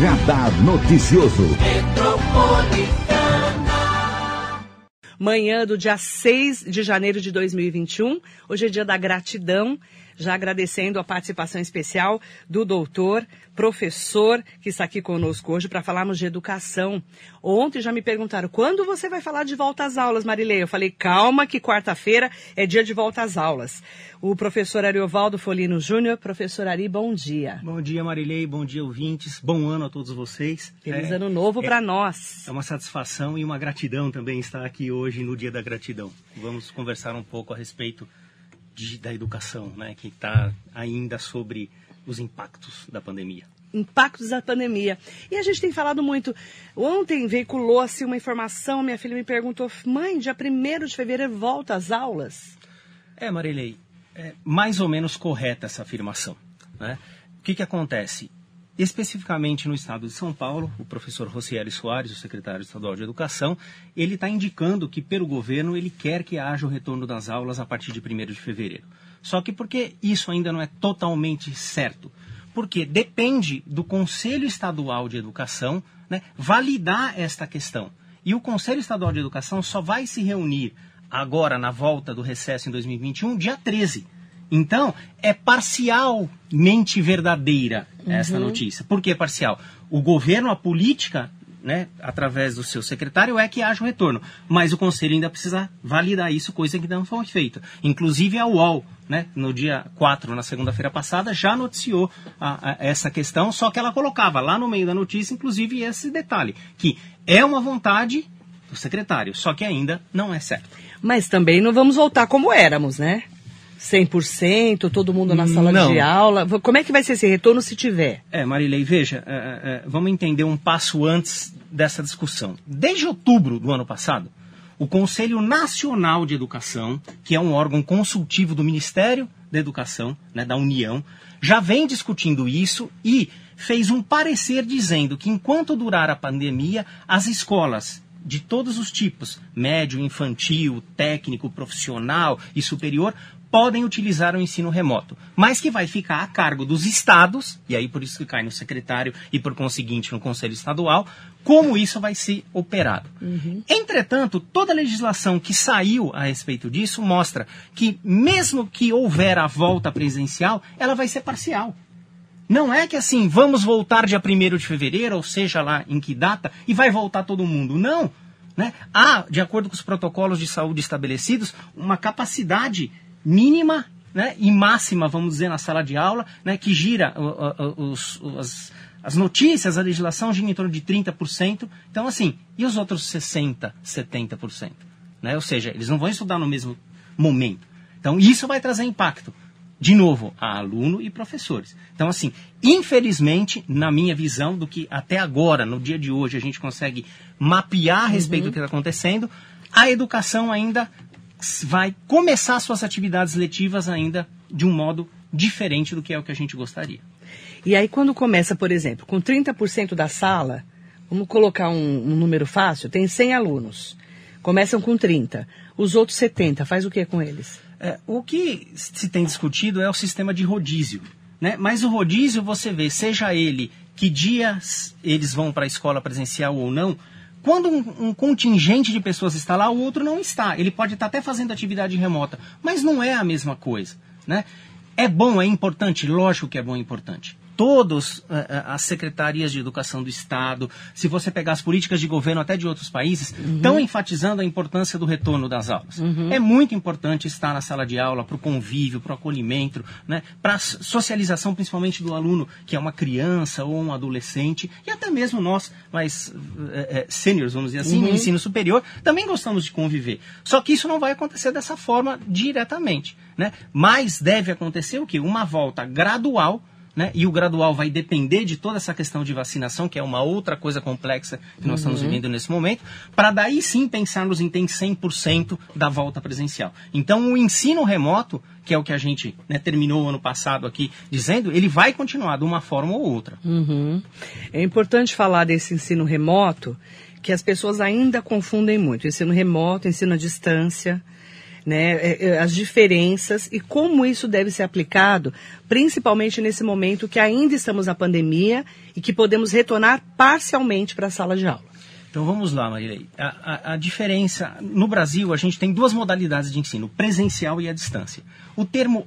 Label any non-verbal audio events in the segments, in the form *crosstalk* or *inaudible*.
Radar Noticioso. Manhã do dia 6 de janeiro de 2021. Hoje é dia da gratidão já agradecendo a participação especial do doutor, professor, que está aqui conosco hoje para falarmos de educação. Ontem já me perguntaram, quando você vai falar de volta às aulas, Marilei? Eu falei, calma que quarta-feira é dia de volta às aulas. O professor Ariovaldo Folino Júnior. Professor Ari, bom dia. Bom dia, Marilei. Bom dia, ouvintes. Bom ano a todos vocês. Feliz é, ano novo é, para nós. É uma satisfação e uma gratidão também estar aqui hoje no Dia da Gratidão. Vamos conversar um pouco a respeito de, da educação, né, que está ainda sobre os impactos da pandemia. Impactos da pandemia. E a gente tem falado muito. Ontem veiculou-se uma informação, minha filha me perguntou, mãe, dia 1 de fevereiro volta às aulas? É, Marilei, é mais ou menos correta essa afirmação. Né? O que, que acontece? Especificamente no estado de São Paulo, o professor Rocieli Soares, o secretário estadual de Educação, ele está indicando que, pelo governo, ele quer que haja o retorno das aulas a partir de 1 de fevereiro. Só que porque isso ainda não é totalmente certo? Porque depende do Conselho Estadual de Educação né, validar esta questão. E o Conselho Estadual de Educação só vai se reunir agora, na volta do recesso em 2021, dia 13 então, é parcialmente verdadeira essa uhum. notícia. Por que parcial? O governo, a política, né, através do seu secretário, é que haja o retorno. Mas o Conselho ainda precisa validar isso, coisa que não foi feita. Inclusive a UOL, né, no dia 4, na segunda-feira passada, já noticiou a, a, essa questão, só que ela colocava lá no meio da notícia, inclusive, esse detalhe, que é uma vontade do secretário, só que ainda não é certo. Mas também não vamos voltar como éramos, né? 100%, todo mundo na sala Não. de aula? Como é que vai ser esse retorno se tiver? É, Marilei, veja, é, é, é, vamos entender um passo antes dessa discussão. Desde outubro do ano passado, o Conselho Nacional de Educação, que é um órgão consultivo do Ministério da Educação, né, da União, já vem discutindo isso e fez um parecer dizendo que enquanto durar a pandemia, as escolas de todos os tipos, médio, infantil, técnico, profissional e superior, podem utilizar o ensino remoto, mas que vai ficar a cargo dos estados, e aí por isso que cai no secretário e por conseguinte no Conselho Estadual, como isso vai ser operado. Uhum. Entretanto, toda a legislação que saiu a respeito disso mostra que, mesmo que houver a volta presencial, ela vai ser parcial. Não é que assim, vamos voltar dia 1 de fevereiro, ou seja lá em que data, e vai voltar todo mundo. Não. Né? Há, de acordo com os protocolos de saúde estabelecidos, uma capacidade mínima né, e máxima, vamos dizer, na sala de aula, né, que gira os, as, as notícias, a legislação gira em torno de 30%. Então, assim, e os outros 60%, 70%? Né? Ou seja, eles não vão estudar no mesmo momento. Então, isso vai trazer impacto, de novo, a aluno e professores. Então, assim, infelizmente, na minha visão, do que até agora, no dia de hoje, a gente consegue mapear a respeito uhum. do que está acontecendo, a educação ainda vai começar suas atividades letivas ainda de um modo diferente do que é o que a gente gostaria. E aí, quando começa, por exemplo, com 30% da sala, vamos colocar um, um, número fácil, tem 100 alunos. Começam com 30. Os outros 70, faz o que com eles? É, o que se tem discutido é o sistema de rodízio. Né? Mas o rodízio, você vê, seja ele que dias eles vão para a escola presencial ou não, quando um, um, contingente de pessoas está lá, o outro não está. Ele pode estar até fazendo atividade remota, mas não é a mesma coisa. Né? É bom, é importante? Lógico que é bom e importante todas eh, eh, as secretarias de educação do Estado, se você pegar as políticas de governo até de outros países, uhum. estão enfatizando a importância do retorno das aulas. Uhum. É muito importante estar na sala de aula para o convívio, para o acolhimento, né, para a socialização, principalmente do aluno que é uma criança ou um adolescente, e até mesmo nós, mais é, é, seniors, vamos dizer assim, uhum. no ensino superior, também gostamos de conviver. Só que isso não vai acontecer dessa forma diretamente. Né? Mas deve acontecer o quê? Uma volta gradual né? E o gradual vai depender de toda essa questão de vacinação, que é uma outra coisa complexa que nós uhum. estamos vivendo nesse momento, para daí sim pensarmos em ter 100% da volta presencial. Então, o ensino remoto, que é o que a gente né, terminou ano passado aqui dizendo, ele vai continuar de uma forma ou outra. Uhum. É importante falar desse ensino remoto, que as pessoas ainda confundem muito. Ensino remoto, ensino à distância. Né, é, é, as diferenças e como isso deve ser aplicado, principalmente nesse momento que ainda estamos na pandemia e que podemos retornar parcialmente para a sala de aula. Então vamos lá, Marilei. A, a, a, diferença. No Brasil, a gente tem duas modalidades de ensino, presencial e à distância. O termo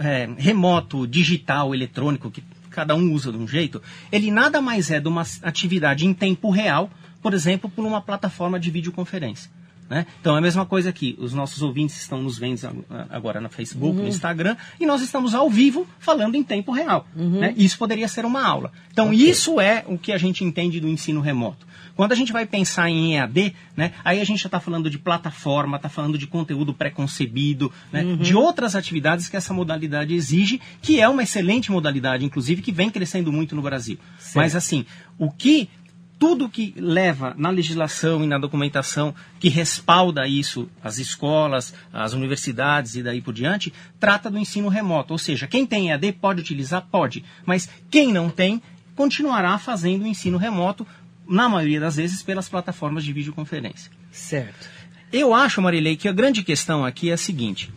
é, remoto, digital, eletrônico, que cada um usa de um jeito, ele nada mais é de uma atividade em tempo real, por exemplo, por uma plataforma de videoconferência. Né? Então é a mesma coisa aqui. Os nossos ouvintes estão nos vendo agora no Facebook, uhum. no Instagram, e nós estamos ao vivo falando em tempo real. Uhum. Né? Isso poderia ser uma aula. Então okay. isso é o que a gente entende do ensino remoto. Quando a gente vai pensar em EAD, né, aí a gente já está falando de plataforma, está falando de conteúdo pré-concebido, né, uhum. de outras atividades que essa modalidade exige, que é uma excelente modalidade, inclusive, que vem crescendo muito no Brasil. Certo. Mas assim, o que tudo que leva na legislação e na documentação que respalda isso, as escolas, as universidades e daí por diante, trata do ensino remoto. Ou seja, quem tem EAD pode utilizar? Pode. Mas quem não tem, continuará fazendo o ensino remoto na maioria das vezes, pelas plataformas de videoconferência. Certo. Eu acho, Marilei, que a grande questão aqui é a seguinte.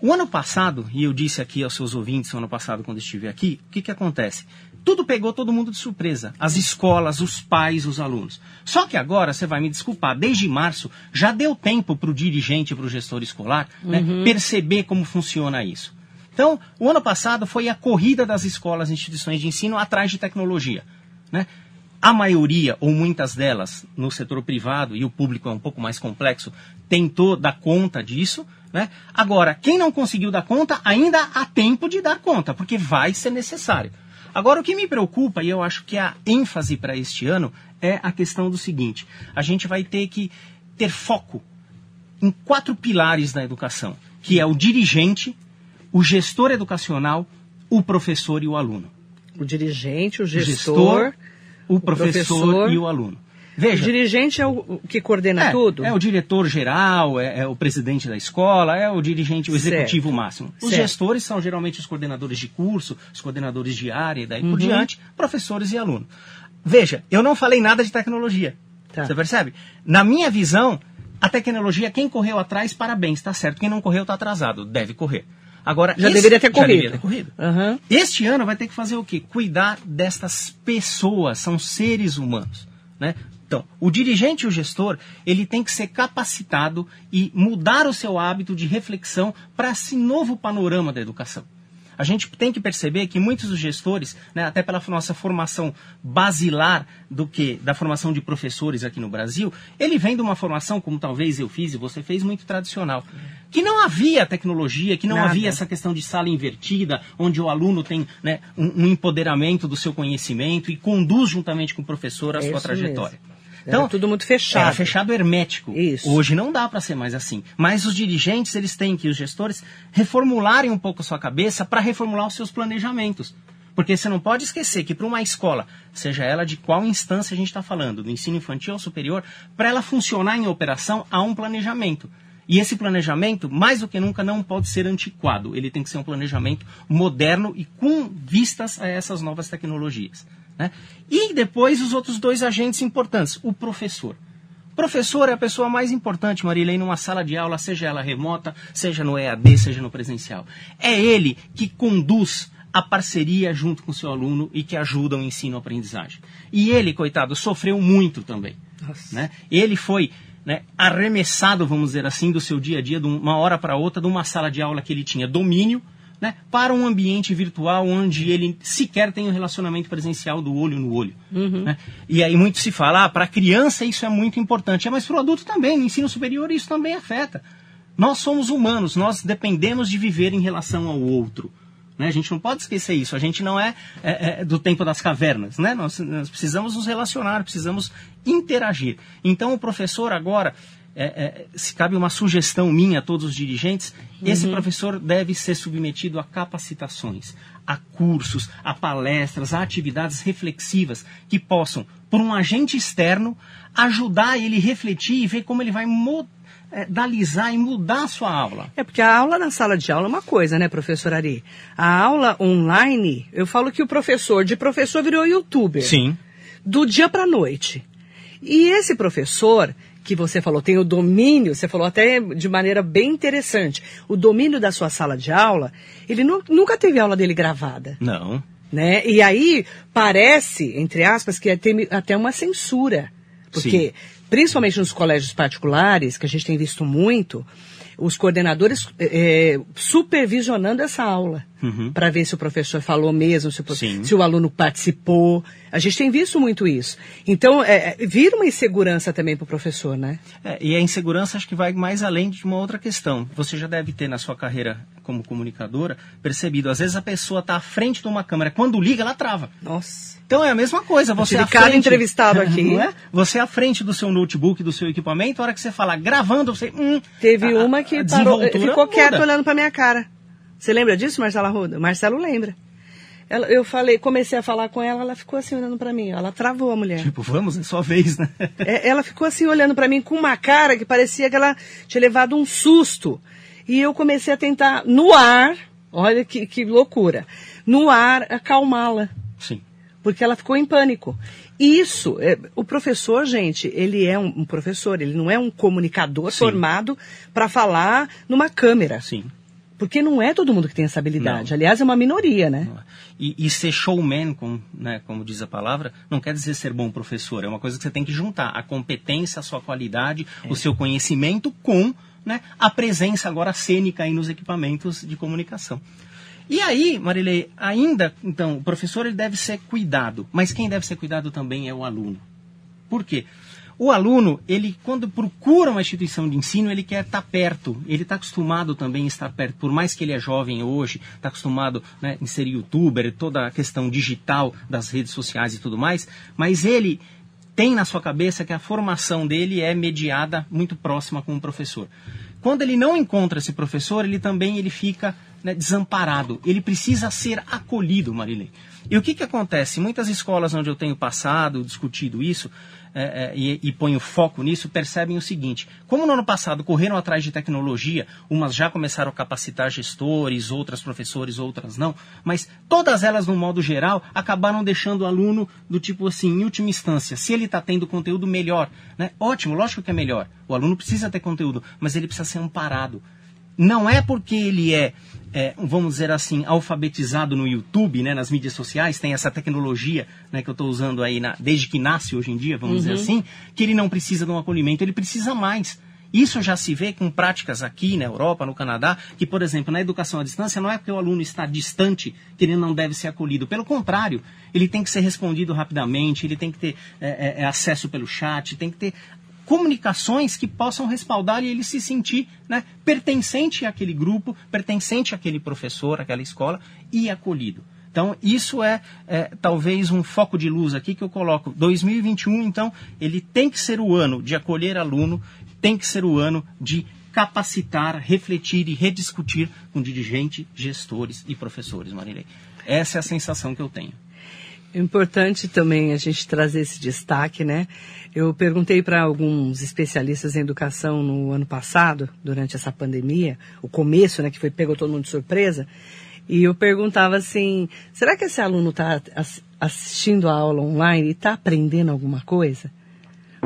O ano passado, e eu disse aqui aos seus ouvintes o ano passado quando estive aqui, o que, que acontece? Tudo pegou todo mundo de surpresa. As escolas, os pais, os alunos. Só que agora, você vai me desculpar, desde março já deu tempo para o dirigente, para o gestor escolar, né, uhum. perceber como funciona isso. Então, o ano passado foi a corrida das escolas e instituições de ensino atrás de tecnologia. Né? a maioria, ou muitas delas, no setor privado, e o público é um pouco mais complexo, tentou dar conta disso. Né? Agora, quem não conseguiu dar conta, ainda há tempo de dar conta, porque vai ser necessário. Agora, o que me preocupa, e eu acho que a ênfase para este ano, é a questão do seguinte: a gente vai ter que ter foco em quatro pilares da educação, que é o dirigente, o gestor educacional, o professor e o aluno. O dirigente, o gestor, o gestor o professor, professor, e o aluno. Veja, o dirigente é o que coordena é, tudo? É o diretor geral, é, é, o presidente da escola, é o dirigente, o executivo certo. máximo. Os certo. gestores são geralmente os coordenadores de curso, os coordenadores de área e daí uhum. por diante, professores e alunos. Veja, eu não falei nada de tecnologia. Tá. Você percebe? Na minha visão, a tecnologia, quem correu atrás, parabéns, está certo. Quem não correu está atrasado, deve correr. Agora, já esse, deveria ter corrido. Deveria ter corrido. Uhum. Este ano vai ter que fazer o quê? Cuidar destas pessoas, são seres humanos. Né? Então, o dirigente e o gestor, ele tem que ser capacitado e mudar o seu hábito de reflexão para esse novo panorama da educação. A gente tem que perceber que muitos dos gestores, né, até pela nossa formação basilar do que da formação de professores aqui no Brasil, ele vem de uma formação como talvez eu fiz e você fez muito tradicional, que não havia tecnologia, que não Nada. havia essa questão de sala invertida, onde o aluno tem né, um, um, empoderamento do seu conhecimento e conduz juntamente com o professor a é sua trajetória. Mesmo. Então, era tudo muito fechado. Era fechado hermético. Isso. Hoje não dá para ser mais assim. Mas os dirigentes, eles têm que, os gestores, reformularem um pouco a sua cabeça para reformular os seus planejamentos. Porque você não pode esquecer que para uma escola, seja ela de qual instância a gente está falando, do ensino infantil ou superior, para ela funcionar em operação, há um planejamento. E esse planejamento, mais do que nunca, não pode ser antiquado. Ele tem que ser um planejamento moderno e com vistas a essas novas tecnologias. Né? E depois os outros dois agentes importantes, o professor. O professor é a pessoa mais importante, Marilei, numa sala de aula, seja ela remota, seja no EAD, seja no presencial. É ele que conduz a parceria junto com o seu aluno e que ajuda o ensino-aprendizagem. E ele, coitado, sofreu muito também. Né? Ele foi né, arremessado, vamos dizer assim, do seu dia a dia, de uma hora para outra, de uma sala de aula que ele tinha domínio, né, para um ambiente virtual onde ele sequer tem um relacionamento presencial do olho no olho. Uhum. Né? E aí muito se fala, ah, para a criança isso é muito importante, é, mas para o adulto também, no ensino superior isso também afeta. Nós somos humanos, nós dependemos de viver em relação ao outro. Né? A gente não pode esquecer isso. A gente não é, é, é do tempo das cavernas. Né? Nós, nós, precisamos nos relacionar, precisamos interagir. Então, o professor agora é, é, se cabe uma sugestão minha a todos os dirigentes, uhum. esse professor deve ser submetido a capacitações, a cursos, a palestras, a atividades reflexivas que possam, por um agente externo, ajudar ele a refletir e ver como ele vai modalizar é, e mudar a sua aula. É porque a aula na sala de aula é uma coisa, né, professor Ari? A aula online, eu falo que o professor de professor virou youtuber. Sim. Do dia para noite. E esse professor, que você falou, tem o domínio, você falou até de maneira bem interessante, o domínio da sua sala de aula, ele nu nunca teve aula dele gravada. Não. Né? E aí parece, entre aspas, que tem até uma censura. Porque, Sim. principalmente nos colégios particulares, que a gente tem visto muito, os coordenadores é, supervisionando essa aula uhum. para ver se o professor falou mesmo, se o, se o, aluno participou. A gente tem visto muito isso. Então, é, é vira uma insegurança também para o professor, né? É, e a insegurança acho que vai mais além de uma outra questão. Você já deve ter na sua carreira como comunicadora percebido, às vezes a pessoa está à frente de uma câmera, quando liga, ela trava. Nossa. Então é a mesma coisa. Você à frente, entrevistado *laughs* aqui. Não é? Você à frente do seu notebook, do seu equipamento, a hora que você fala gravando, você. Hum, Teve a, uma que parou, ficou quieto olhando pra minha cara. Você lembra disso, Marcela Ruda? Marcelo lembra. Ela, eu falei, comecei a falar com ela, ela ficou assim olhando para mim. Ela travou a mulher. Tipo, vamos, é sua vez, né? *laughs* É, ela ficou assim olhando para mim com uma cara que parecia que ela tinha levado um susto. E eu comecei a tentar, no ar, olha que, que loucura, no ar, acalmá-la. Sim porque ela ficou em pânico. Isso, é, o professor, gente, ele é um, um, professor, ele não é um comunicador Sim. formado para falar numa câmera. Sim. Porque não é todo mundo que tem essa habilidade. Não. Aliás, é uma minoria, né? É. E, e, ser showman, como, né, como diz a palavra, não quer dizer ser bom professor. É uma coisa que você tem que juntar. A competência, a sua qualidade, é. o seu conhecimento com né, a presença agora cênica aí nos equipamentos de comunicação. E aí, Marilei, ainda, então, o professor ele deve ser cuidado, mas quem deve ser cuidado também é o aluno. Por quê? O aluno, ele quando procura uma instituição de ensino, ele quer estar perto. Ele está acostumado também a estar perto. Por mais que ele é jovem hoje, está acostumado né, em ser youtuber, toda a questão digital das redes sociais e tudo mais, mas ele tem na sua cabeça que a formação dele é mediada muito próxima com o professor. Quando ele não encontra esse professor, ele também ele fica né, desamparado. Ele precisa ser acolhido, Marilei. E o que, que acontece? Muitas escolas onde eu tenho passado, discutido isso, é, é, e, e ponho foco nisso, percebem o seguinte: como no ano passado correram atrás de tecnologia, umas já começaram a capacitar gestores, outras professores, outras não, mas todas elas, no modo geral, acabaram deixando o aluno do tipo assim, em última instância, se ele está tendo conteúdo melhor, né? ótimo, lógico que é melhor. O aluno precisa ter conteúdo, mas ele precisa ser amparado não é porque ele é, é, vamos dizer assim, alfabetizado no YouTube, né, nas mídias sociais, tem essa tecnologia né, que eu estou usando aí na, desde que nasce hoje em dia, vamos uhum. dizer assim, que ele não precisa de um acolhimento, ele precisa mais. Isso já se vê com práticas aqui na Europa, no Canadá, que, por exemplo, na educação à distância, não é porque o aluno está distante que ele não deve ser acolhido. Pelo contrário, ele tem que ser respondido rapidamente, ele tem que ter é, é, é acesso pelo chat, tem que ter comunicações que possam respaldar e ele se sentir né, pertencente àquele grupo, pertencente àquele professor, àquela escola e acolhido. Então, isso é, é, talvez um foco de luz aqui que eu coloco. 2021, então, ele tem que ser o ano de acolher aluno, tem que ser o ano de capacitar, refletir e rediscutir com dirigentes, gestores e professores, Marilei. Essa é a sensação que eu tenho. É importante também a gente trazer esse destaque, né? Eu perguntei para alguns especialistas em educação no ano passado, durante essa pandemia, o começo, né, que foi pegou todo mundo de surpresa, e eu perguntava assim: será que esse aluno está assistindo a aula online e está aprendendo alguma coisa?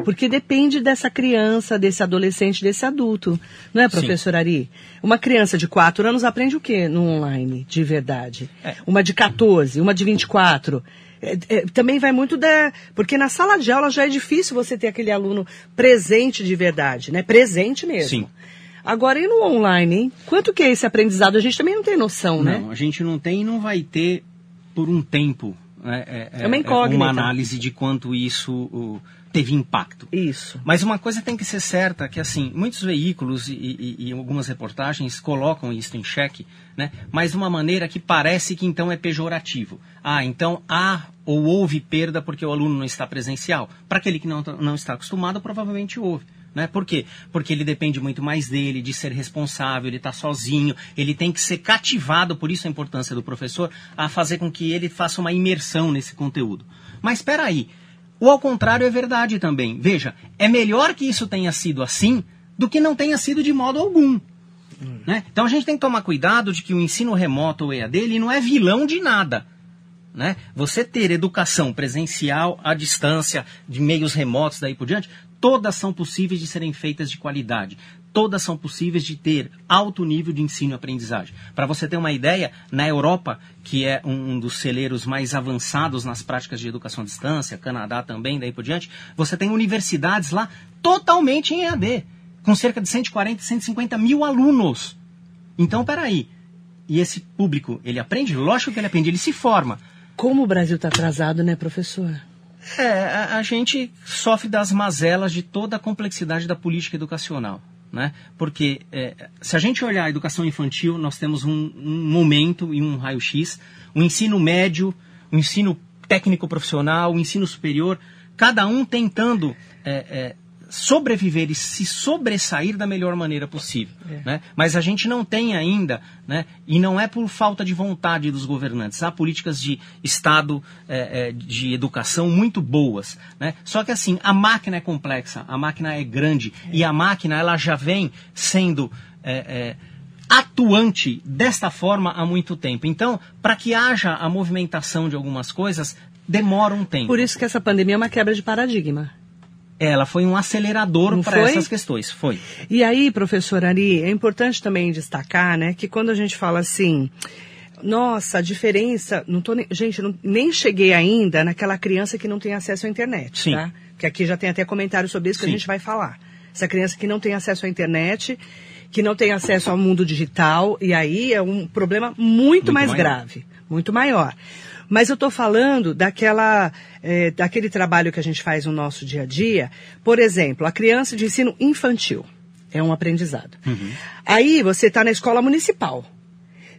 Porque depende dessa criança, desse adolescente, desse adulto. Não é, professor Sim. Ari? Uma criança de 4 anos aprende o que no online, de verdade? É. Uma de 14, uma de 24. É, é, também vai muito da. Porque na sala de aula já é difícil você ter aquele aluno presente de verdade, né? Presente mesmo. Sim. Agora, e no online, hein? Quanto que é esse aprendizado? A gente também não tem noção, né? Não, a gente não tem e não vai ter por um tempo. Né? É, é, é uma incógnita. Uma análise de quanto isso uh, teve impacto. Isso. Mas uma coisa tem que ser certa, que assim, muitos veículos e, e, e algumas reportagens colocam isso em xeque, né? mas de uma maneira que parece que então é pejorativo. Ah, então há ou houve perda porque o aluno não está presencial. Para aquele que não, não está acostumado, provavelmente houve. Né? Por quê? Porque ele depende muito mais dele, de ser responsável, ele está sozinho, ele tem que ser cativado, por isso a importância do professor, a fazer com que ele faça uma imersão nesse conteúdo. Mas espera aí, o ao contrário é verdade também. Veja, é melhor que isso tenha sido assim do que não tenha sido de modo algum. Hum. Né? Então a gente tem que tomar cuidado de que o ensino remoto ou EAD ele não é vilão de nada. Né? Você ter educação presencial, à distância, de meios remotos, daí por diante, todas são possíveis de serem feitas de qualidade. Todas são possíveis de ter alto nível de ensino e aprendizagem. Para você ter uma ideia, na Europa, que é um, dos celeiros mais avançados nas práticas de educação à distância, Canadá também, daí por diante, você tem universidades lá totalmente em EAD, com cerca de 140, 150 mil alunos. Então, peraí. E esse público, ele aprende? Lógico que ele aprende, ele se forma. Como o Brasil está atrasado, né, professor? É, a, a, gente sofre das mazelas de toda a complexidade da política educacional. Né? Porque é, se a gente olhar a educação infantil, nós temos um, um momento e um raio-x, o ensino médio, o ensino técnico profissional, o ensino superior, cada um tentando é, é, sobreviver e se sobressair da melhor maneira possível. É. Né? Mas a gente não tem ainda, né? e não é por falta de vontade dos governantes, há políticas de Estado, é, é, de educação muito boas. Né? Só que assim, a máquina é complexa, a máquina é grande, e a máquina ela já vem sendo é, é, atuante desta forma há muito tempo. Então, para que haja a movimentação de algumas coisas, demora um tempo. Por isso que essa pandemia é uma quebra de paradigma. Ela foi um acelerador para essas questões, foi. E aí, professor Ari, é importante também destacar, né, que quando a gente fala assim, nossa, a diferença, não tô nem, gente, não, nem cheguei ainda naquela criança que não tem acesso à internet, Sim. tá? Que aqui já tem até comentário sobre isso que Sim. a gente vai falar. Essa criança que não tem acesso à internet, que não tem acesso ao mundo digital, e aí é um problema muito, muito mais maior. grave, muito maior. Mas eu estou falando daquela, é, daquele trabalho que a gente faz no nosso dia a dia. Por exemplo, a criança de ensino infantil. É um aprendizado. Uhum. Aí você está na escola municipal.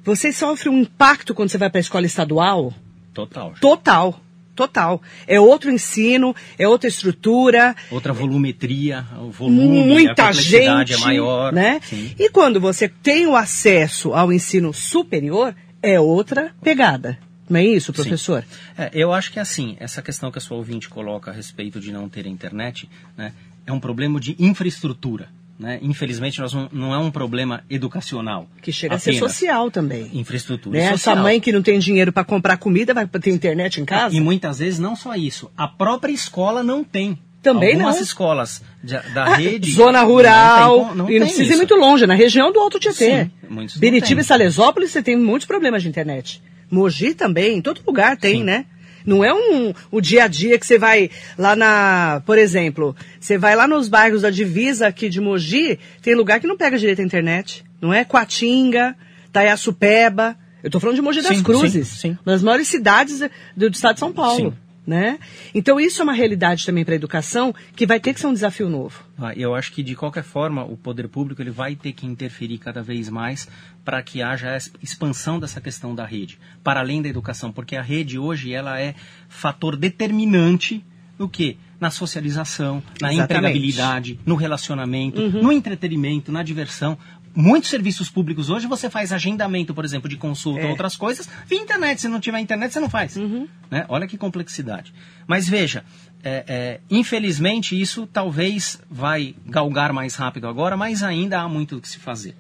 Você sofre um impacto quando você vai para a escola estadual? Total. Total. Total. É outro ensino, é outra estrutura. Outra volumetria, o volume, muita a gente é maior. Né? Sim. E quando você tem o acesso ao ensino superior, é outra pegada. Não é isso, professor? É, eu acho que assim, essa questão que a sua ouvinte coloca a respeito de não ter internet, né, é um problema de infraestrutura. Né? Infelizmente, nós não, não, é um problema educacional. Que chega apenas. a ser social também. Infraestrutura né? social. Essa mãe que não tem dinheiro para comprar comida vai ter internet em casa? E muitas vezes não só isso. A própria escola não tem. Também Algumas não. escolas de, da ah, rede. Zona rural. Não tem, não e não precisa ir muito longe, na região do Alto Tietê. Sim, Biritiba e Salesópolis, você tem muitos problemas de internet. Mogi também, em todo lugar tem, Sim. né? Não é um, o dia a dia que você vai lá na, por exemplo, você vai lá nos bairros da divisa aqui de Mogi, tem lugar que não pega direito a internet. Não é Coatinga, Taiaçupeba. Eu estou falando de Mogi das Cruzes, sim, sim. uma das maiores cidades do, do estado de São Paulo. Sim né? Então isso é uma realidade também para a educação que vai ter que ser um desafio novo. Ah, eu acho que de qualquer forma o poder público ele vai ter que interferir cada vez mais para que haja expansão dessa questão da rede, para além da educação, porque a rede hoje ela é fator determinante no que? Na socialização, na Exatamente. empregabilidade, no relacionamento, uhum. no entretenimento, na diversão muitos serviços públicos hoje você faz agendamento, por exemplo, de consulta ou é. outras coisas via internet. Se não tiver internet, você não faz. Uhum. Né? Olha que complexidade. Mas veja, é, é, infelizmente isso talvez vai galgar mais rápido agora, mas ainda há muito o que se fazer.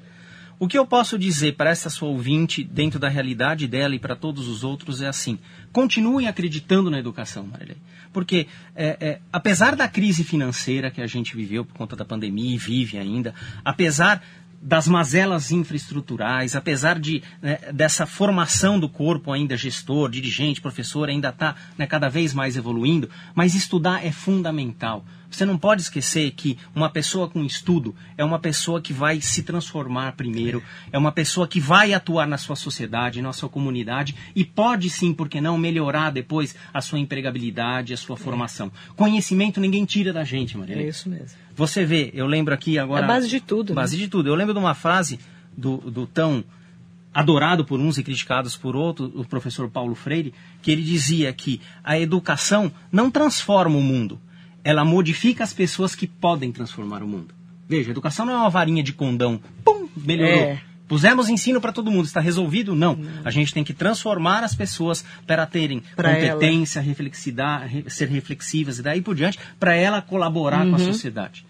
O que eu posso dizer para essa sua ouvinte, dentro da realidade dela e para todos os outros, é assim: continuem acreditando na educação, Marilei. Porque, é, é, apesar da crise financeira que a gente viveu por conta da pandemia e vive ainda, apesar das mazelas infraestruturais, apesar de né, dessa formação do corpo ainda gestor, dirigente, professor, ainda está né, cada vez mais evoluindo, mas estudar é fundamental. Você não pode esquecer que uma pessoa com estudo é uma pessoa que vai se transformar primeiro, é uma pessoa que vai atuar na sua sociedade, na sua comunidade e pode sim, porque não, melhorar depois a sua empregabilidade, a sua formação. Conhecimento ninguém tira da gente, Maria. É isso mesmo. Você vê, eu lembro aqui agora. É a base de tudo. Base né? de tudo. Eu lembro de uma frase do, do tão adorado por uns e criticados por outros, o professor Paulo Freire, que ele dizia que a educação não transforma o mundo, ela modifica as pessoas que podem transformar o mundo. Veja, a educação não é uma varinha de condão, pum, melhorou. É. Pusemos ensino para todo mundo, está resolvido? Não. Não. A gente tem que transformar as pessoas para terem pra competência, reflexidade, ser reflexivas e daí por diante, para ela colaborar uhum. com a uhum. sociedade.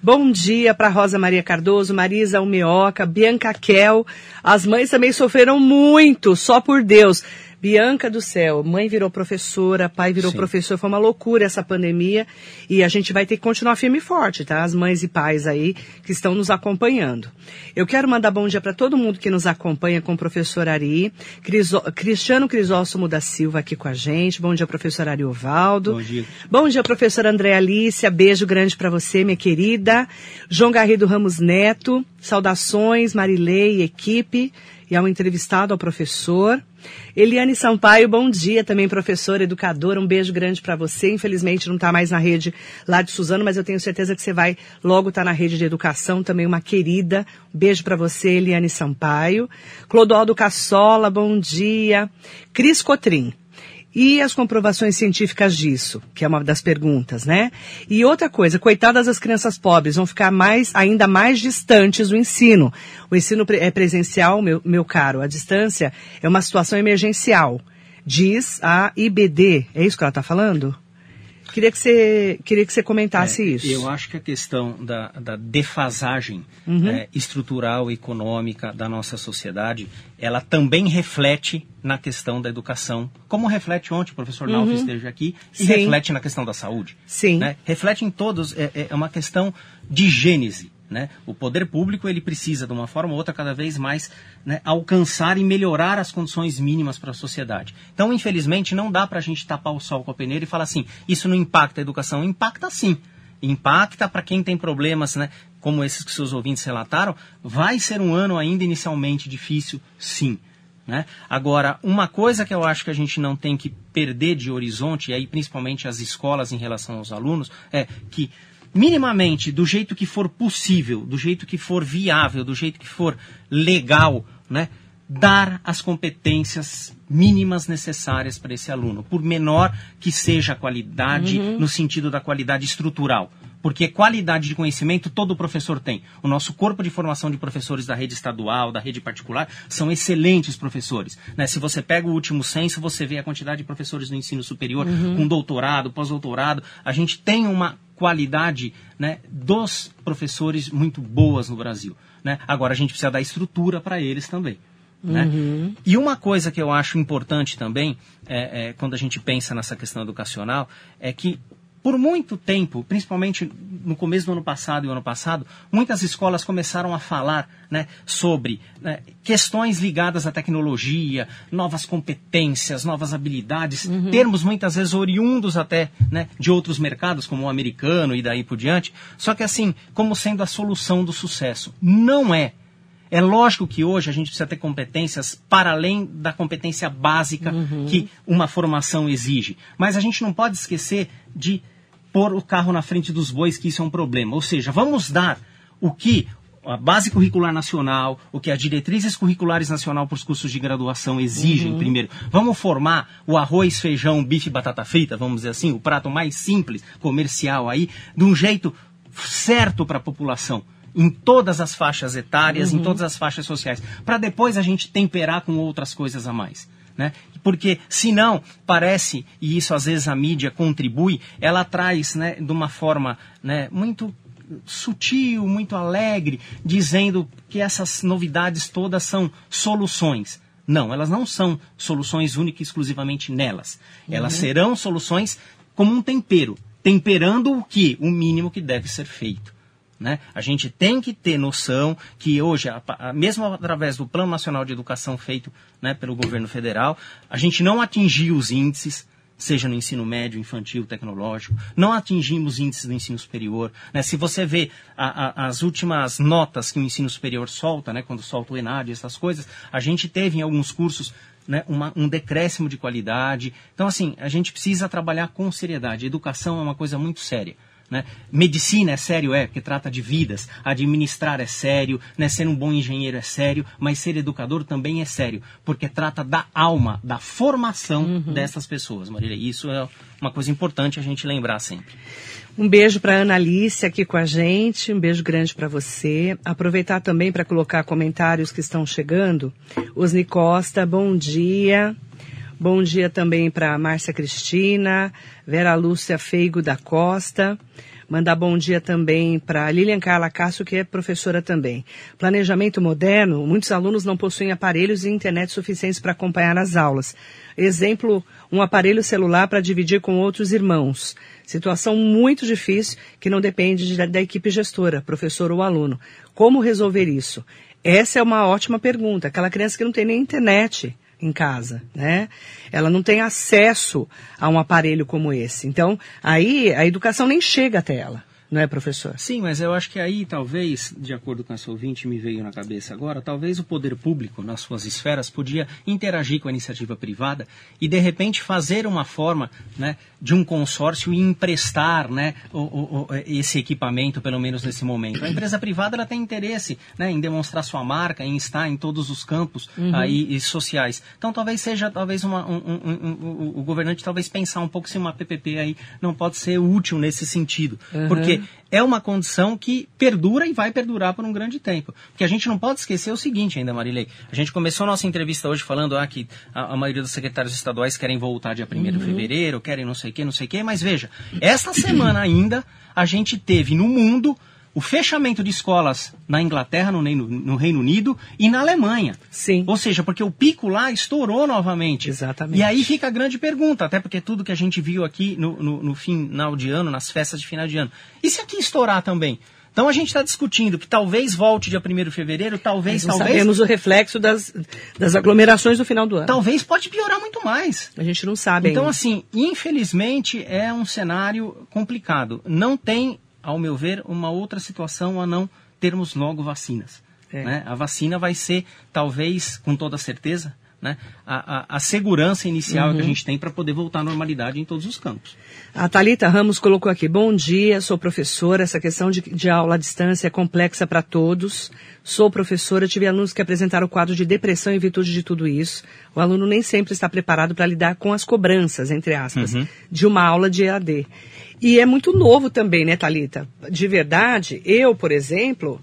Bom dia para Rosa Maria Cardoso, Marisa Almeoca, Bianca Kel. As mães também sofreram muito, só por Deus. Bianca do céu, mãe virou professora, pai virou Sim. professor, foi uma loucura essa pandemia e a gente vai ter que continuar firme e forte, tá? As mães e pais aí que estão nos acompanhando. Eu quero mandar bom dia para todo mundo que nos acompanha com o professor Ari, Criso- Cristiano Crisóstomo da Silva aqui com a gente. Bom dia, professor Ariovaldo. Bom dia. Bom dia, professora André Alicia. Beijo grande para você, minha querida. João Garrido Ramos Neto. Saudações, Marilei e equipe. E ao entrevistado, ao professor. Eliane Sampaio, bom dia, também professora, educadora. Um beijo grande para você. Infelizmente não está mais na rede lá de Suzano, mas eu tenho certeza que você vai logo estar na rede de educação. Também uma querida. Um beijo para você, Eliane Sampaio. Clodoaldo Cassola, bom dia. Cris Cotrim. E as comprovações científicas disso, que é uma das perguntas, né? E outra coisa, coitadas das crianças pobres, vão ficar mais, ainda mais distantes do ensino. O ensino é presencial, meu, meu caro, a distância é uma situação emergencial. Diz a IBD, é isso que ela está falando? Queria que você, queria que você comentasse É, isso. Eu acho que a questão da, da defasagem Uhum. é, estrutural, econômica da nossa sociedade, ela também reflete na questão da educação, como reflete ontem o professor Nalf esteve aqui, e Uhum. Sim. reflete na questão da saúde. Sim. né? Reflete em todos, é, é uma questão de gênese. Né? O poder público ele precisa, de uma forma ou outra, cada vez mais né, alcançar e melhorar as condições mínimas para a sociedade. Então, infelizmente, não dá para a gente tapar o sol com a peneira e falar assim, isso não impacta a educação. Impacta sim. Impacta para quem tem problemas, né, como esses que seus ouvintes relataram. Vai ser um ano ainda inicialmente difícil, sim. Né? Agora, uma coisa que eu acho que a gente não tem que perder de horizonte, e aí principalmente as escolas em relação aos alunos, é que minimamente, do jeito que for possível, do jeito que for viável, do jeito que for legal, né, dar as competências mínimas necessárias para esse aluno, por menor que seja a qualidade, no sentido da qualidade estrutural. Porque qualidade de conhecimento todo professor tem. O nosso corpo de formação de professores da rede estadual, da rede particular, são excelentes professores. né? Se você pega o último censo, você vê a quantidade de professores do ensino superior com doutorado, pós-doutorado. A gente tem uma qualidade né, dos professores muito boas no Brasil. né? Agora a gente precisa dar estrutura para eles também. né? E uma coisa que eu acho importante também, é, é, quando a gente pensa nessa questão educacional, é que por muito tempo, principalmente no começo do ano passado e o ano passado, muitas escolas começaram a falar né, sobre né, questões ligadas à tecnologia, novas competências, novas habilidades, termos muitas vezes oriundos até né, de outros mercados, como o americano e daí por diante, só que assim, como sendo a solução do sucesso. Não é. É lógico que hoje a gente precisa ter competências para além da competência básica que uma formação exige. Mas a gente não pode esquecer de pôr o carro na frente dos bois, que isso é um problema. Ou seja, vamos dar o que a base curricular nacional, o que as diretrizes curriculares nacional para os cursos de graduação exigem primeiro. Vamos formar o arroz, feijão, bife e batata frita, vamos dizer assim, o prato mais simples, comercial aí, de um jeito certo para a população em todas as faixas etárias, em todas as faixas sociais, para depois a gente temperar com outras coisas a mais. Né? Porque, senão, parece, e isso às vezes a mídia contribui, ela traz né, de uma forma né, muito sutil, muito alegre, dizendo que essas novidades todas são soluções. Não, elas não são soluções únicas e exclusivamente nelas. Elas serão soluções como um tempero, temperando o que? O mínimo que deve ser feito. Né? A gente tem que ter noção que hoje, mesmo através do Plano Nacional de Educação feito né, pelo governo federal, a gente não atingiu os índices, seja no ensino médio, infantil, tecnológico, não atingimos índices do ensino superior. né? Se você vê a- a- as últimas notas que o ensino superior solta, né, quando solta o ENAD, essas coisas, a gente teve em alguns cursos né, uma- um decréscimo de qualidade. Então, assim, a gente precisa trabalhar com seriedade. Educação é uma coisa muito séria. Né? Medicina é sério, é, porque trata de vidas. Administrar é sério, né? ser um bom engenheiro é sério, mas ser educador também é sério, porque trata da alma, da formação dessas pessoas, Marília. Isso é uma coisa importante a gente lembrar sempre. Um beijo para Ana Alice aqui com a gente, um beijo grande para você. Aproveitar também para colocar comentários que estão chegando. Osni Costa, bom dia. Bom dia também para Márcia Cristina, Vera Lúcia Feigo da Costa. Mandar bom dia também para Lilian Carla Castro, que é professora também. Planejamento moderno, muitos alunos não possuem aparelhos e internet suficientes para acompanhar as aulas. Exemplo, um aparelho celular para dividir com outros irmãos. Situação muito difícil que não depende de, da equipe gestora, professor ou aluno. Como resolver isso? Essa é uma ótima pergunta. Aquela criança que não tem nem internet em casa, né? Ela não tem acesso a um aparelho como esse. Então, aí a educação nem chega até ela. Não é, professor? Sim, mas eu acho que aí, talvez, de acordo com essa ouvinte, me veio na cabeça agora, talvez o poder público, nas suas esferas, podia interagir com a iniciativa privada e, de repente, fazer uma forma né, de um consórcio e emprestar né, o, o, esse equipamento, pelo menos nesse momento. A empresa privada ela tem interesse né, em demonstrar sua marca, em estar em todos os campos uhum. aí, sociais. Então, talvez seja, talvez, uma, um, um, um, o governante talvez pensar um pouco se uma PPP aí não pode ser útil nesse sentido. Uhum. Porque é uma condição que perdura e vai perdurar por um grande tempo. Porque a gente não pode esquecer o seguinte ainda, Marilei. A gente começou a nossa entrevista hoje falando ah, que a, a maioria dos secretários estaduais querem voltar dia 1 uhum. de fevereiro, querem não sei o que, não sei o que, mas veja, esta semana ainda a gente teve no mundo o fechamento de escolas na Inglaterra, no Reino, no Reino, Unido e na Alemanha. Sim. Ou seja, porque o pico lá estourou novamente. Exatamente. E aí fica a grande pergunta, até porque tudo que a gente viu aqui no, no, no final de ano, nas festas de final de ano. E se aqui estourar também? Então a gente está discutindo que talvez volte dia 1 de fevereiro, talvez, Mas não talvez. Sabemos o reflexo das, das aglomerações do final do ano. Talvez pode piorar muito mais. A gente não sabe. Então, ainda. assim, infelizmente é um cenário complicado. Não tem ao meu ver, uma outra situação a não termos logo vacinas. É. Né? A vacina vai ser, talvez, com toda certeza, né? a, a, a, segurança inicial uhum. que a uhum. gente tem para poder voltar à normalidade em todos os campos. A Talita Ramos colocou aqui: Bom dia, sou professora. Essa questão de, de aula à distância é complexa para todos. Sou professora, tive alunos que apresentaram o quadro de depressão em virtude de tudo isso. O aluno nem sempre está preparado para lidar com as cobranças, entre aspas, uhum. de uma aula de EAD. E é muito novo também, né, Talita? De verdade, eu, por exemplo,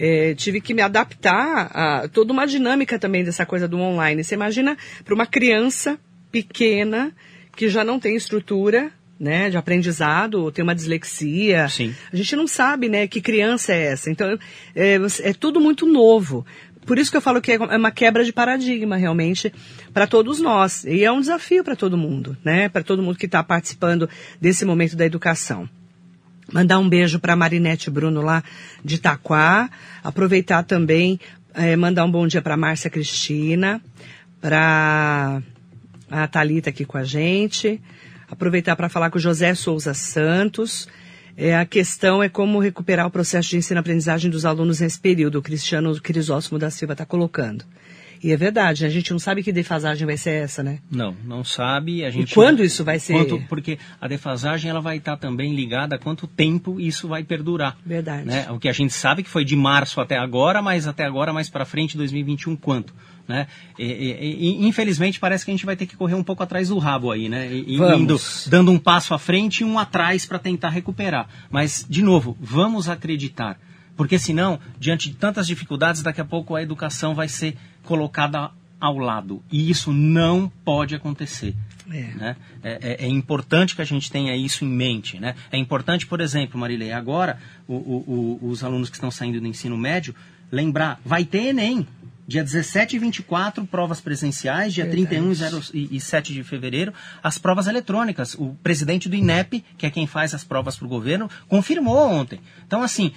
é, tive que me adaptar a toda uma dinâmica também dessa coisa do online. Você imagina para uma criança pequena que já não tem estrutura, né, de aprendizado, tem uma dislexia. Sim. A gente não sabe, né, que criança é essa. Então, é, é tudo muito novo. Por isso que eu falo que é uma quebra de paradigma, realmente, para todos nós. E é um desafio para todo mundo, né? Para todo mundo que está participando desse momento da educação. Mandar um beijo para Marinete Bruno lá de Itaquá. Aproveitar também, é, mandar um bom dia para Márcia Cristina, para a Talita aqui com a gente. Aproveitar para falar com o José Souza Santos. É, a questão é como recuperar o processo de ensino-aprendizagem dos alunos nesse período. O Cristiano Crisóstomo da Silva está colocando. E é verdade, a gente não sabe que defasagem vai ser essa, né? Não, não sabe. A gente e quando isso vai ser? Quanto, porque a defasagem ela vai estar também ligada a quanto tempo isso vai perdurar. Verdade. Né? O que a gente sabe que foi de março até agora, mas até agora mais para frente, 2021, quanto? Né? E, e, e, infelizmente parece que a gente vai ter que correr um pouco atrás do rabo aí, né? Indo, dando um passo à frente e um atrás para tentar recuperar. Mas, de novo, vamos acreditar. Porque senão, diante de tantas dificuldades, daqui a pouco a educação vai ser colocada ao lado. E isso não pode acontecer. É. Né? É, é, é, importante que a gente tenha isso em mente. Né? É importante, por exemplo, Marilei, agora o, o, o, os alunos que estão saindo do ensino médio, lembrar, vai ter Enem. Dia 17 e 24, provas presenciais. Dia Verdade. 31 e, e 7 de fevereiro, as provas eletrônicas. O presidente do INEP, que é quem faz as provas para o governo, confirmou ontem. Então, assim,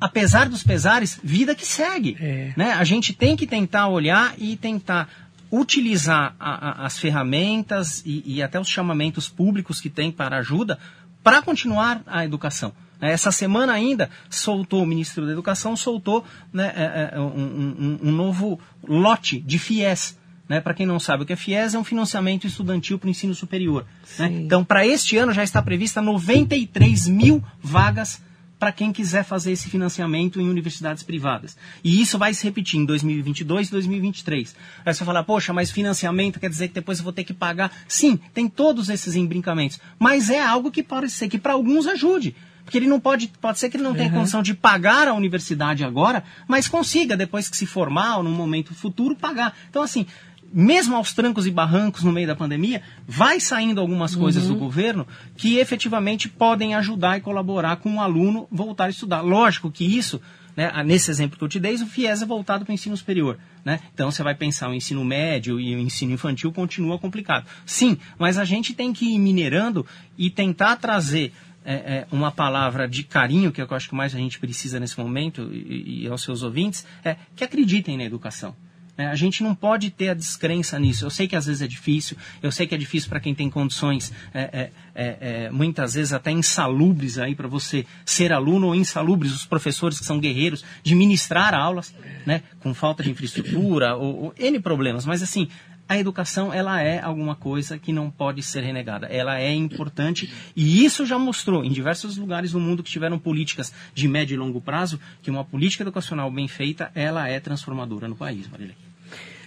apesar dos pesares, vida que segue. É. Né? A gente tem que tentar olhar e tentar utilizar a, a, as ferramentas e, e, até os chamamentos públicos que tem para ajuda para continuar a educação. Essa semana ainda soltou, o ministro da Educação soltou né, é, é, um, um, um, novo lote de FIES. Né? Para quem não sabe o que é FIES, é um financiamento estudantil para o ensino superior. Né? Então, para este ano já está prevista 93 mil vagas para quem quiser fazer esse financiamento em universidades privadas. E isso vai se repetir em 2022 e 2023. Aí você vai falar, poxa, mas financiamento quer dizer que depois eu vou ter que pagar. Sim, tem todos esses embrincamentos. Mas é algo que pode ser que para alguns ajude. Porque ele não pode, pode ser que ele não tenha uhum. condição de pagar a universidade agora, mas consiga, depois que se formar ou num momento futuro, pagar. Então, assim, mesmo aos trancos e barrancos no meio da pandemia, vai saindo algumas coisas Uhum. do governo que efetivamente podem ajudar e colaborar com o aluno voltar a estudar. Lógico que isso, né, nesse exemplo que eu te dei, o FIES é voltado para o ensino superior. Né? Então você vai pensar o ensino médio e o ensino infantil continua complicado. Sim, mas a gente tem que ir minerando e tentar trazer é, é, uma palavra de carinho, que é o que eu acho que mais a gente precisa nesse momento, e, e aos seus ouvintes, é que acreditem na educação. É, a gente não pode ter a descrença nisso. Eu sei que às vezes é difícil, eu sei que é difícil para quem tem condições, é, é, é, é, muitas vezes até insalubres aí para você ser aluno ou insalubres, os professores que são guerreiros, de ministrar aulas, né, com falta de infraestrutura ou, ou N problemas. Mas assim, a educação ela é alguma coisa que não pode ser renegada. Ela é importante e isso já mostrou em diversos lugares do mundo que tiveram políticas de médio e longo prazo que uma política educacional bem feita ela é transformadora no país, Marília.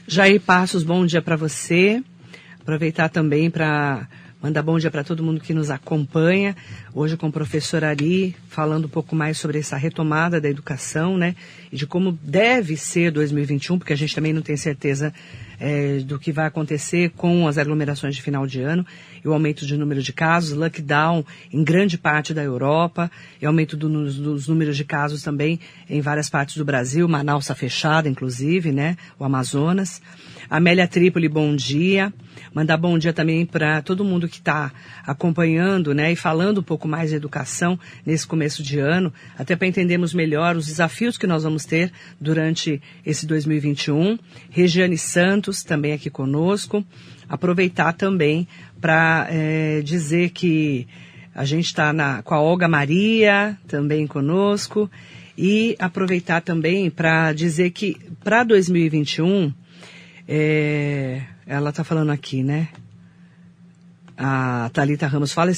Jair Passos, bom dia para você. Aproveitar também para mandar bom dia para todo mundo que nos acompanha. Hoje com o professor Ari, falando um pouco mais sobre essa retomada da educação, né? E de como deve ser 2021, porque a gente também não tem certeza é, do que vai acontecer com as aglomerações de final de ano e o aumento de número de casos, lockdown em grande parte da Europa e aumento do, dos números de casos também em várias partes do Brasil. Manaus está fechada, inclusive, né? O Amazonas. Amélia Trípoli, bom dia. Mandar bom dia também para todo mundo que está acompanhando, né, e falando um pouco mais de educação nesse começo de ano, até para entendermos melhor os desafios que nós vamos ter durante esse 2021. Regiane Santos também aqui conosco. Aproveitar também para é, dizer que a gente está com a Olga Maria também conosco e aproveitar também para dizer que para 2021 é, ela está falando aqui, né? A Talita Ramos fala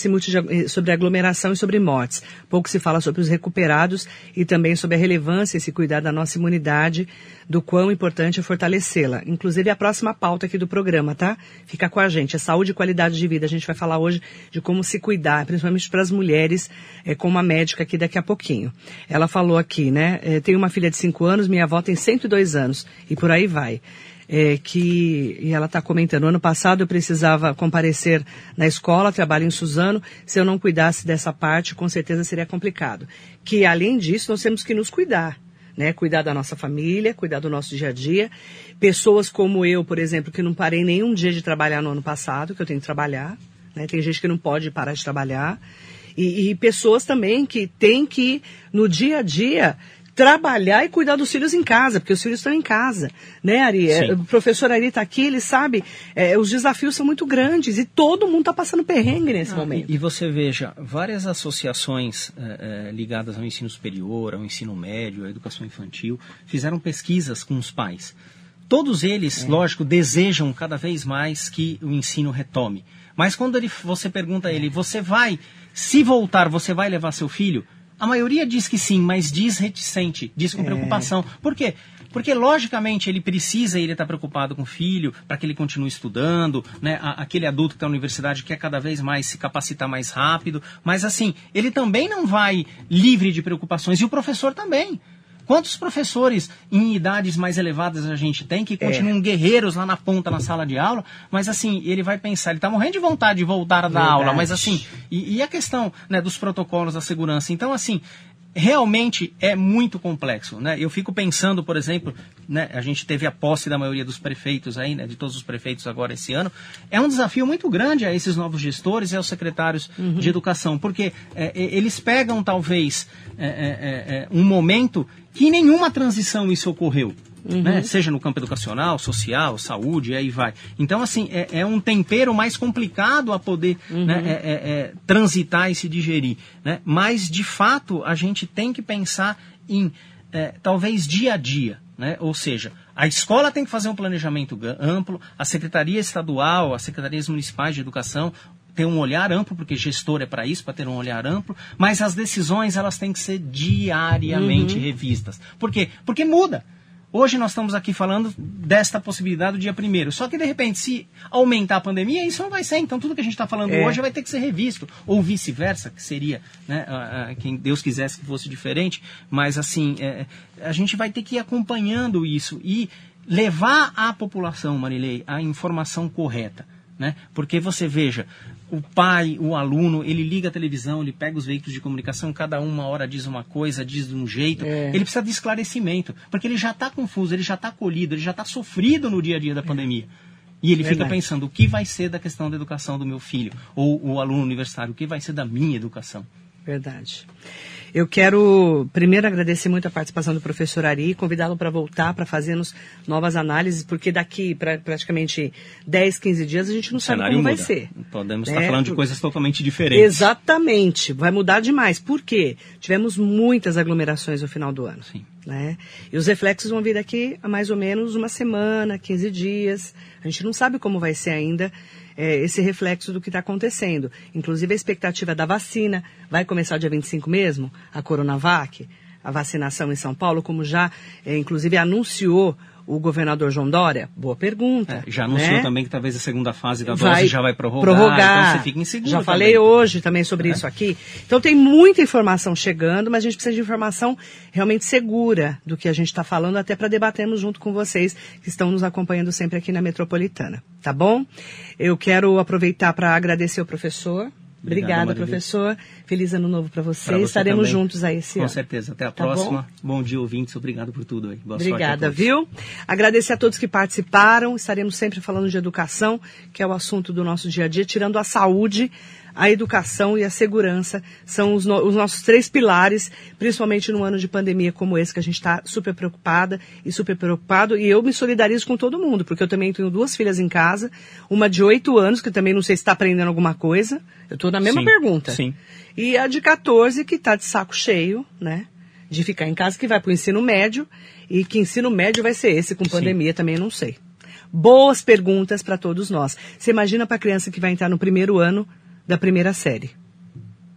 sobre aglomeração e sobre mortes. Pouco se fala sobre os recuperados e também sobre a relevância e se cuidar da nossa imunidade, do quão importante é fortalecê-la. Inclusive a próxima pauta aqui do programa, tá? Fica com a gente. É saúde e qualidade de vida. A gente vai falar hoje de como se cuidar, principalmente para as mulheres, é, com uma médica aqui daqui a pouquinho. Ela falou aqui, né? É, tenho uma filha de 5 anos, minha avó tem 102 anos e por aí vai é, que e ela está comentando, ano passado eu precisava comparecer na escola, trabalho em Suzano, se eu não cuidasse dessa parte, com certeza seria complicado. Que além disso, nós temos que nos cuidar. Né, cuidar da nossa família, cuidar do nosso dia a dia. Pessoas como eu, por exemplo, que não parei nenhum dia de trabalhar no ano passado, que eu tenho que trabalhar. Né, tem gente que não pode parar de trabalhar. E, e pessoas também que têm que, no dia a dia, trabalhar e cuidar dos filhos em casa, porque os filhos estão em casa, né, Ari? Sim. O professor Ari está aqui, ele sabe, é, os desafios são muito grandes e todo mundo está passando perrengue nesse Ah, momento. E, e, você veja, várias associações é, é, ligadas ao ensino superior, ao ensino médio, à educação infantil, fizeram pesquisas com os pais. Todos eles, é. lógico, desejam cada vez mais que o ensino retome. Mas quando ele, você pergunta a ele, você vai, se voltar, você vai levar seu filho? A maioria diz que sim, mas diz reticente, diz com preocupação. Por quê? Porque, logicamente, ele precisa, ele está preocupado com o filho, para que ele continue estudando, né? aquele adulto que está na universidade quer cada vez mais se capacitar mais rápido, mas, assim, ele também não vai livre de preocupações, e o professor também. Quantos professores em idades mais elevadas a gente tem que continuam é. guerreiros lá na ponta na sala de aula, mas assim, ele vai pensar, ele está morrendo de vontade de voltar a dar aula, mas assim, e, e a questão né, dos protocolos da segurança? Então, assim, realmente é muito complexo, né? Eu fico pensando, por exemplo, né, a gente teve a posse da maioria dos prefeitos aí, né, de todos os prefeitos agora esse ano. É um desafio muito grande a esses novos gestores e aos secretários uhum. de educação, porque é, eles pegam talvez é, é, um momento que nenhuma transição isso ocorreu. Uhum. Né? Seja no campo educacional, social, saúde, e aí vai. Então, assim, é, é um tempero mais complicado a poder uhum. né, é, é, transitar e se digerir. Né? Mas, de fato, a gente tem que pensar em, talvez, dia a dia. Né? Ou seja, a escola tem que fazer um planejamento amplo, a Secretaria Estadual, as Secretarias Municipais de Educação, ter um olhar amplo, porque gestor é para isso, para ter um olhar amplo, mas as decisões elas têm que ser diariamente uhum. revistas. Por quê? Porque muda. Hoje nós estamos aqui falando desta possibilidade do dia primeiro. Só que, de repente, se aumentar a pandemia, isso não vai ser. Então, tudo que a gente está falando é. hoje vai ter que ser revisto. Ou vice-versa, que seria, né, quem Deus quisesse que fosse diferente. Mas, assim, é, a gente vai ter que ir acompanhando isso. E levar à população, Marilei, a informação correta. Né? Porque você veja, o pai, o aluno, ele liga a televisão, ele pega os veículos de comunicação, cada uma hora diz uma coisa, diz de um jeito. É. Ele precisa de esclarecimento, porque ele já está confuso, ele já está colhido, ele já está sofrido no dia a dia da é. pandemia. E ele Verdade. fica pensando, o que vai ser da questão da educação do meu filho? Ou o aluno universitário, o que vai ser da minha educação? Verdade. Eu quero primeiro agradecer muito a participação do professor Ari, convidá-lo para voltar para fazermos novas análises, porque daqui para praticamente 10, 15 dias a gente não o sabe como muda. vai ser. Podemos né? estar falando de coisas totalmente diferentes. Exatamente, vai mudar demais. Por quê? Tivemos muitas aglomerações no final do ano. Sim. Né? E os reflexos vão vir daqui a mais ou menos uma semana, 15 dias. A gente não sabe como vai ser ainda é, esse reflexo do que está acontecendo. Inclusive a expectativa da vacina vai começar dia 25 mesmo, a Coronavac, a vacinação em São Paulo, como já, é, inclusive, anunciou o governador João Dória? Boa pergunta. É, já anunciou né? também que talvez a segunda fase da vai dose já vai prorrogar, prorrogar. então você fica inseguro. Já falei também. hoje também sobre é. isso aqui. Então tem muita informação chegando, mas a gente precisa de informação realmente segura do que a gente está falando, até para debatermos junto com vocês que estão nos acompanhando sempre aqui na Metropolitana. Tá bom? Eu quero aproveitar para agradecer o professor Obrigada, professor. Feliz ano novo para você. você. Estaremos também. juntos aí esse Com ano. Com certeza. Até a tá próxima. Bom? bom? dia, ouvintes. Obrigado por tudo aí. Boa Obrigada, viu? Agradecer a todos que participaram. Estaremos sempre falando de educação, que é o assunto do nosso dia a dia, tirando a saúde a educação e a segurança são os, no, os, nossos três pilares, principalmente num ano de pandemia como esse, que a gente está super preocupada e super preocupado. E eu me solidarizo com todo mundo, porque eu também tenho duas filhas em casa, uma de oito anos, que também não sei se está aprendendo alguma coisa. Eu estou na mesma sim, pergunta. Sim. E a de 14, que está de saco cheio, né? De ficar em casa, que vai para o ensino médio. E que ensino médio vai ser esse com pandemia, sim. também não sei. Boas perguntas para todos nós. Você imagina para a criança que vai entrar no primeiro ano da primeira série,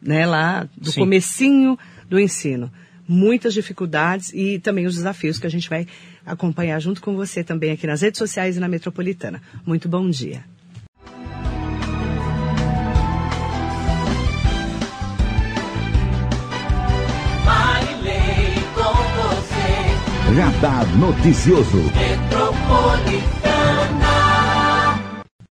né? Lá do Sim. comecinho do ensino. Muitas dificuldades e também os desafios que a gente vai acompanhar junto com você também aqui nas redes sociais e na Metropolitana. Muito bom dia. Radar Noticioso. Metropolitana.